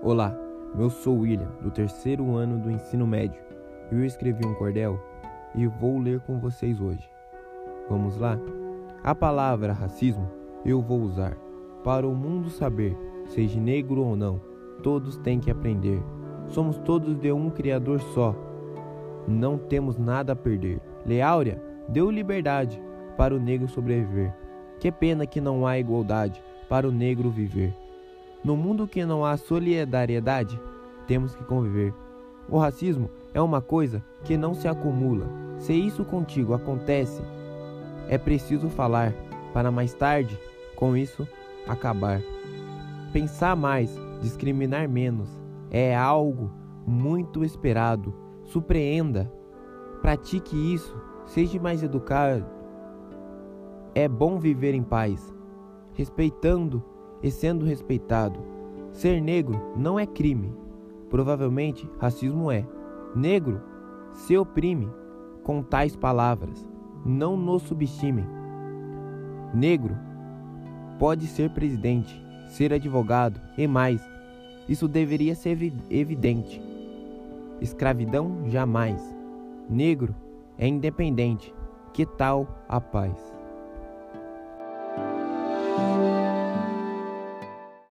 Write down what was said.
Olá, eu sou William, do terceiro ano do ensino médio. Eu escrevi um cordel e vou ler com vocês hoje. Vamos lá? A palavra racismo eu vou usar. Para o mundo saber, seja negro ou não, todos têm que aprender. Somos todos de um Criador só. Não temos nada a perder. Leáurea deu liberdade para o negro sobreviver. Que pena que não há igualdade para o negro viver. No mundo que não há solidariedade, temos que conviver. O racismo é uma coisa que não se acumula. Se isso contigo acontece, é preciso falar para mais tarde, com isso, acabar. Pensar mais, discriminar menos, é algo muito esperado. Surpreenda, pratique isso, seja mais educado. É bom viver em paz, respeitando e sendo respeitado. Ser negro não é crime. Provavelmente racismo é. Negro se oprime com tais palavras. Não nos subestimem. Negro pode ser presidente, ser advogado e mais. Isso deveria ser evidente. Escravidão jamais. Negro é independente. Que tal a paz?